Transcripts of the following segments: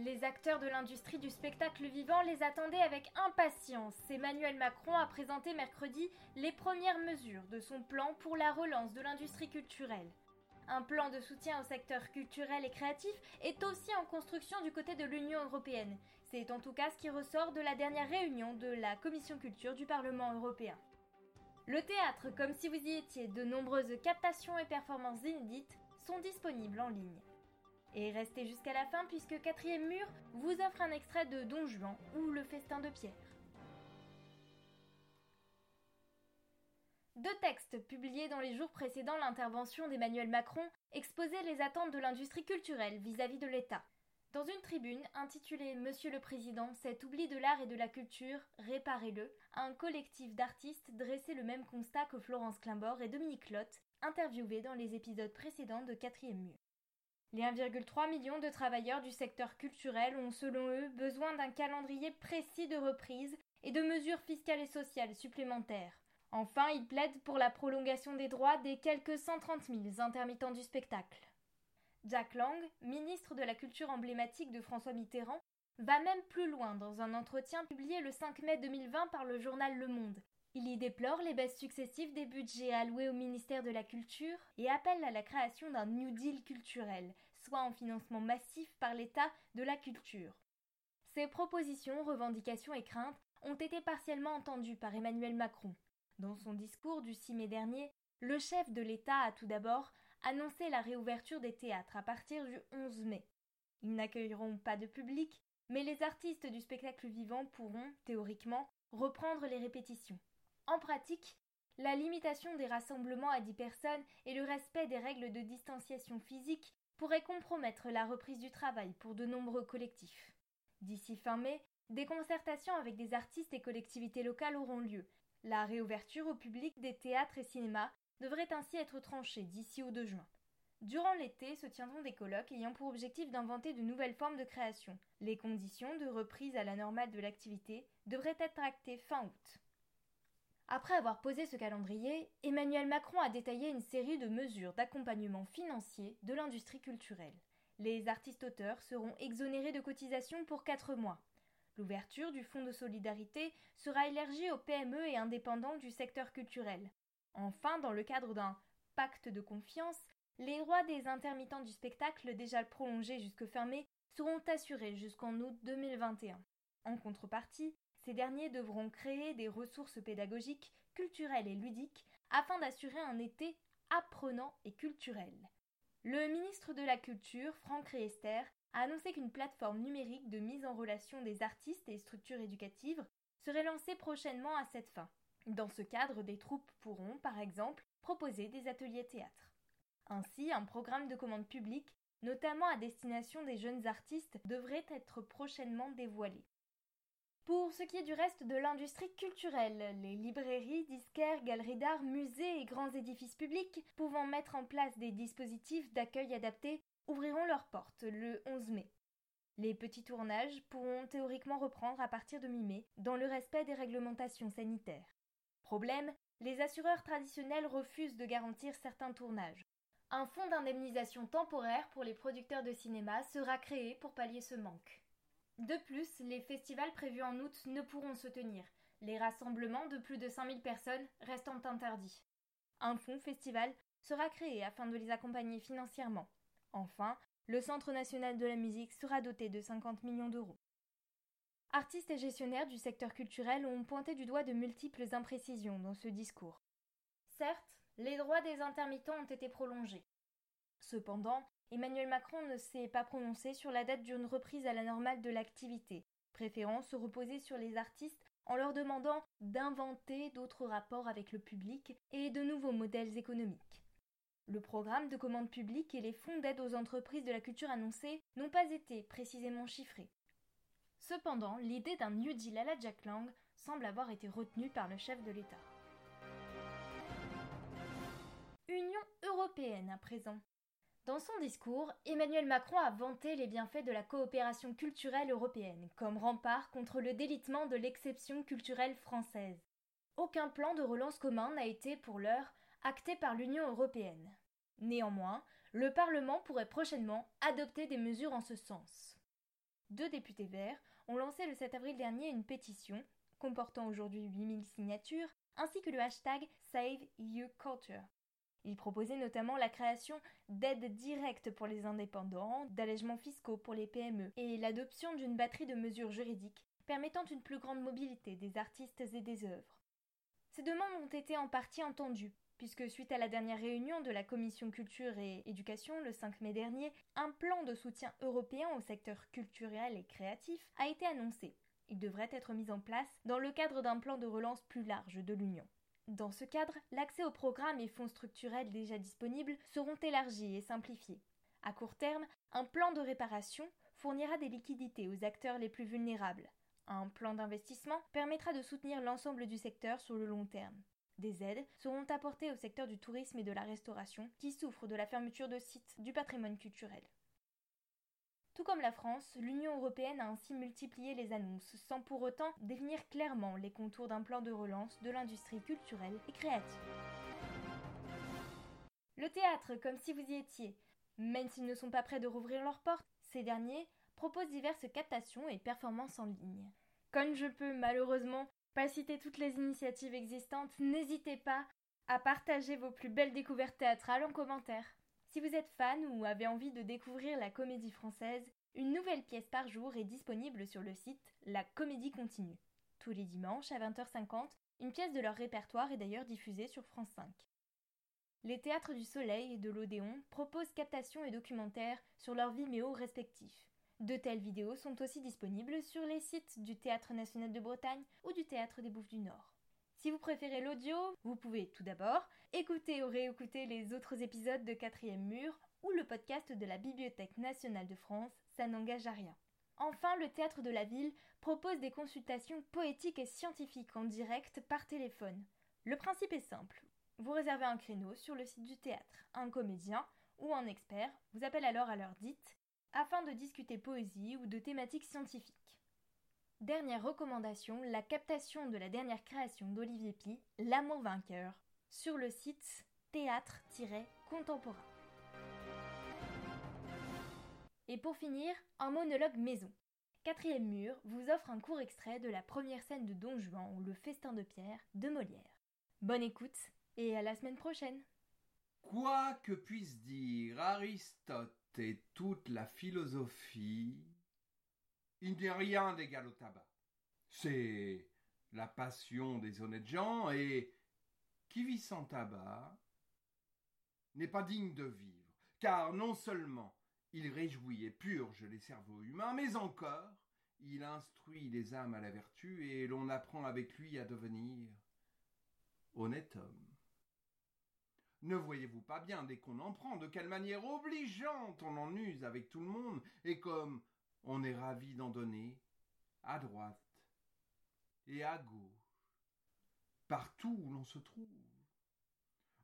les acteurs de l'industrie du spectacle vivant les attendaient avec impatience. Emmanuel Macron a présenté mercredi les premières mesures de son plan pour la relance de l'industrie culturelle. Un plan de soutien au secteur culturel et créatif est aussi en construction du côté de l'Union européenne. C'est en tout cas ce qui ressort de la dernière réunion de la Commission culture du Parlement européen. Le théâtre, comme si vous y étiez, de nombreuses captations et performances inédites sont disponibles en ligne. Et restez jusqu'à la fin puisque Quatrième Mur vous offre un extrait de Don Juan ou Le Festin de Pierre. Deux textes publiés dans les jours précédant l'intervention d'Emmanuel Macron exposaient les attentes de l'industrie culturelle vis-à-vis de l'État. Dans une tribune intitulée Monsieur le Président, cet oubli de l'art et de la culture, réparez-le, un collectif d'artistes dressait le même constat que Florence Klimbord et Dominique Lotte, interviewés dans les épisodes précédents de Quatrième Mur. Les 1,3 million de travailleurs du secteur culturel ont, selon eux, besoin d'un calendrier précis de reprise et de mesures fiscales et sociales supplémentaires. Enfin, ils plaident pour la prolongation des droits des quelques 130 000 intermittents du spectacle. Jack Lang, ministre de la Culture emblématique de François Mitterrand, va même plus loin dans un entretien publié le 5 mai 2020 par le journal Le Monde. Il y déplore les baisses successives des budgets alloués au ministère de la Culture et appelle à la création d'un New Deal culturel, soit en financement massif par l'État de la culture. Ces propositions, revendications et craintes ont été partiellement entendues par Emmanuel Macron. Dans son discours du 6 mai dernier, le chef de l'État a tout d'abord annoncé la réouverture des théâtres à partir du 11 mai. Ils n'accueilleront pas de public, mais les artistes du spectacle vivant pourront, théoriquement, reprendre les répétitions. En pratique, la limitation des rassemblements à dix personnes et le respect des règles de distanciation physique pourraient compromettre la reprise du travail pour de nombreux collectifs. D'ici fin mai, des concertations avec des artistes et collectivités locales auront lieu. La réouverture au public des théâtres et cinémas devrait ainsi être tranchée d'ici au 2 juin. Durant l'été se tiendront des colloques ayant pour objectif d'inventer de nouvelles formes de création. Les conditions de reprise à la normale de l'activité devraient être actées fin août. Après avoir posé ce calendrier, Emmanuel Macron a détaillé une série de mesures d'accompagnement financier de l'industrie culturelle. Les artistes-auteurs seront exonérés de cotisations pour quatre mois. L'ouverture du fonds de solidarité sera élargie aux PME et indépendants du secteur culturel. Enfin, dans le cadre d'un pacte de confiance, les droits des intermittents du spectacle déjà prolongés jusque fin mai seront assurés jusqu'en août 2021. En contrepartie, ces derniers devront créer des ressources pédagogiques, culturelles et ludiques afin d'assurer un été apprenant et culturel. Le ministre de la Culture, Franck Riester, a annoncé qu'une plateforme numérique de mise en relation des artistes et structures éducatives serait lancée prochainement à cette fin. Dans ce cadre, des troupes pourront, par exemple, proposer des ateliers théâtre. Ainsi, un programme de commande publique, notamment à destination des jeunes artistes, devrait être prochainement dévoilé. Pour ce qui est du reste de l'industrie culturelle, les librairies, disquaires, galeries d'art, musées et grands édifices publics pouvant mettre en place des dispositifs d'accueil adaptés ouvriront leurs portes le 11 mai. Les petits tournages pourront théoriquement reprendre à partir de mi-mai dans le respect des réglementations sanitaires. Problème, les assureurs traditionnels refusent de garantir certains tournages. Un fonds d'indemnisation temporaire pour les producteurs de cinéma sera créé pour pallier ce manque. De plus, les festivals prévus en août ne pourront se tenir, les rassemblements de plus de 5000 personnes restant interdits. Un fonds festival sera créé afin de les accompagner financièrement. Enfin, le Centre national de la musique sera doté de 50 millions d'euros. Artistes et gestionnaires du secteur culturel ont pointé du doigt de multiples imprécisions dans ce discours. Certes, les droits des intermittents ont été prolongés. Cependant, Emmanuel Macron ne s'est pas prononcé sur la date d'une reprise à la normale de l'activité, préférant se reposer sur les artistes en leur demandant d'inventer d'autres rapports avec le public et de nouveaux modèles économiques. Le programme de commande publique et les fonds d'aide aux entreprises de la culture annoncés n'ont pas été précisément chiffrés. Cependant, l'idée d'un New Deal à la Jack Lang semble avoir été retenue par le chef de l'État. Union européenne à présent. Dans son discours, Emmanuel Macron a vanté les bienfaits de la coopération culturelle européenne comme rempart contre le délitement de l'exception culturelle française. Aucun plan de relance commun n'a été, pour l'heure, acté par l'Union européenne. Néanmoins, le Parlement pourrait prochainement adopter des mesures en ce sens. deux députés verts ont lancé le 7 avril dernier une pétition, comportant aujourd'hui 8000 signatures, ainsi que le hashtag Save Ils proposaient notamment la création d'aides directes pour les indépendants, d'allègements fiscaux pour les PME et l'adoption d'une batterie de mesures juridiques permettant une plus grande mobilité des artistes et des œuvres. Ces demandes ont été en partie entendues, puisque suite à la dernière réunion de la Commission culture et éducation le 5 mai dernier, un plan de soutien européen au secteur culturel et créatif a été annoncé. Il devrait être mis en place dans le cadre d'un plan de relance plus large de l'Union. Dans ce cadre, l'accès aux programmes et fonds structurels déjà disponibles seront élargis et simplifiés. À court terme, un plan de réparation fournira des liquidités aux acteurs les plus vulnérables, un plan d'investissement permettra de soutenir l'ensemble du secteur sur le long terme. Des aides seront apportées au secteur du tourisme et de la restauration qui souffre de la fermeture de sites du patrimoine culturel. Tout comme la France, l'Union européenne a ainsi multiplié les annonces sans pour autant définir clairement les contours d'un plan de relance de l'industrie culturelle et créative. Le théâtre, comme si vous y étiez. Même s'ils ne sont pas prêts de rouvrir leurs portes, ces derniers propose diverses captations et performances en ligne. Comme je peux malheureusement pas citer toutes les initiatives existantes, n'hésitez pas à partager vos plus belles découvertes théâtrales en commentaire. Si vous êtes fan ou avez envie de découvrir la comédie française, une nouvelle pièce par jour est disponible sur le site La Comédie Continue. Tous les dimanches à 20h50, une pièce de leur répertoire est d'ailleurs diffusée sur France 5. Les théâtres du Soleil et de l'Odéon proposent captations et documentaires sur leurs Vimeo respectifs. De telles vidéos sont aussi disponibles sur les sites du Théâtre national de Bretagne ou du Théâtre des Bouffes du Nord. Si vous préférez l'audio, vous pouvez tout d'abord écouter ou réécouter les autres épisodes de Quatrième Mur ou le podcast de la Bibliothèque nationale de France, ça n'engage à rien. Enfin, le Théâtre de la Ville propose des consultations poétiques et scientifiques en direct par téléphone. Le principe est simple. Vous réservez un créneau sur le site du théâtre. Un comédien ou un expert vous appelle alors à l'heure dite afin de discuter poésie ou de thématiques scientifiques. Dernière recommandation, la captation de la dernière création d'Olivier Pi, L'amour vainqueur, sur le site théâtre-contemporain. Et pour finir, un monologue maison. Quatrième mur vous offre un court extrait de la première scène de Don Juan ou Le festin de Pierre de Molière. Bonne écoute et à la semaine prochaine. Quoi que puisse dire Aristote et toute la philosophie, il a rien d'égal au tabac. C'est la passion des honnêtes gens et qui vit sans tabac n'est pas digne de vivre, car non seulement il réjouit et purge les cerveaux humains, mais encore il instruit les âmes à la vertu et l'on apprend avec lui à devenir honnête homme. Ne voyez-vous pas bien, dès qu'on en prend, de quelle manière obligeante on en use avec tout le monde, et comme on est ravi d'en donner, à droite et à gauche, partout où l'on se trouve.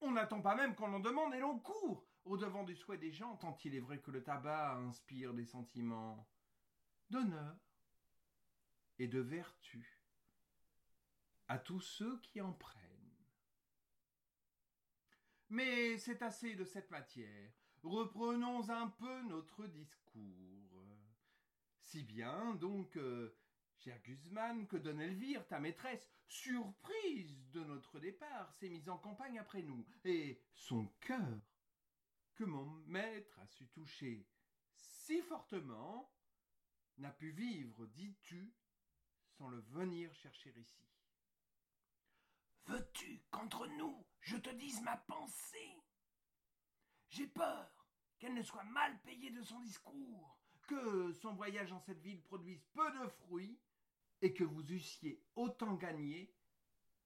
On n'attend pas même qu'on en demande et l'on court au devant du souhait des gens, tant il est vrai que le tabac inspire des sentiments d'honneur et de vertu à tous ceux qui en prennent. Mais c'est assez de cette matière. Reprenons un peu notre discours. Si bien donc, euh, cher Guzman, que Don Elvire, ta maîtresse, surprise de notre départ, s'est mise en campagne après nous, et son cœur, que mon maître a su toucher si fortement, n'a pu vivre, dis-tu, sans le venir chercher ici. Veux-tu qu'entre nous je te dise ma pensée? J'ai peur qu'elle ne soit mal payée de son discours, que son voyage en cette ville produise peu de fruits, et que vous eussiez autant gagné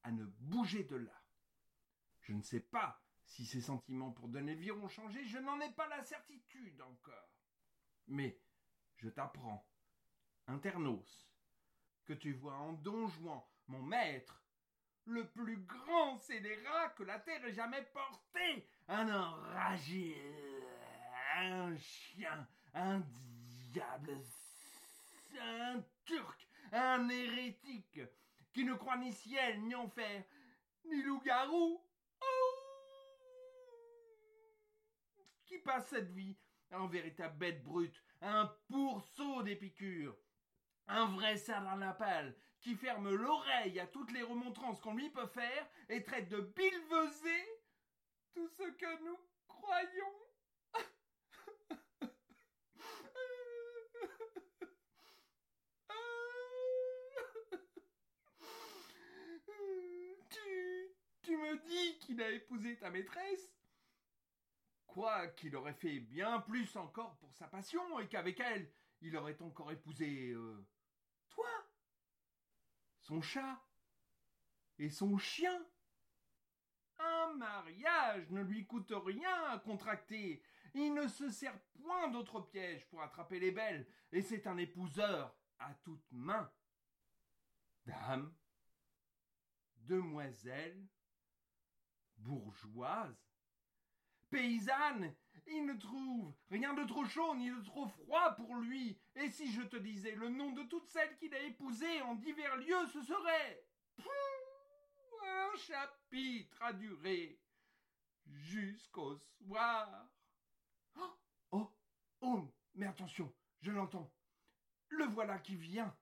à ne bouger de là. Je ne sais pas si ses sentiments pour Denelvire ont changé, je n'en ai pas la certitude encore. Mais je t'apprends, Internos, que tu vois en Don Juan, mon maître, le plus grand scélérat que la terre ait jamais porté. Un enragé, un chien, un diable, un turc, un hérétique, qui ne croit ni ciel, ni enfer, ni loup-garou. Oh qui passe cette vie en véritable bête brute, un pourceau des piqûres, un vrai sardanapale qui ferme l'oreille à toutes les remontrances qu'on lui peut faire et traite de bilvesé tout ce que nous croyons. tu, tu me dis qu'il a épousé ta maîtresse Quoi qu'il aurait fait bien plus encore pour sa passion et qu'avec elle, il aurait encore épousé euh, toi, son chat et son chien. Un mariage ne lui coûte rien à contracter. Il ne se sert point d'autres pièges pour attraper les belles, et c'est un épouseur à toute main. Dame, demoiselle, bourgeoise, paysanne, il ne trouve rien de trop chaud ni de trop froid pour lui. Et si je te disais le nom de toutes celles qu'il a épousées en divers lieux, ce serait un chapitre à durer jusqu'au soir. Oh, oh, oh, mais attention, je l'entends. Le voilà qui vient.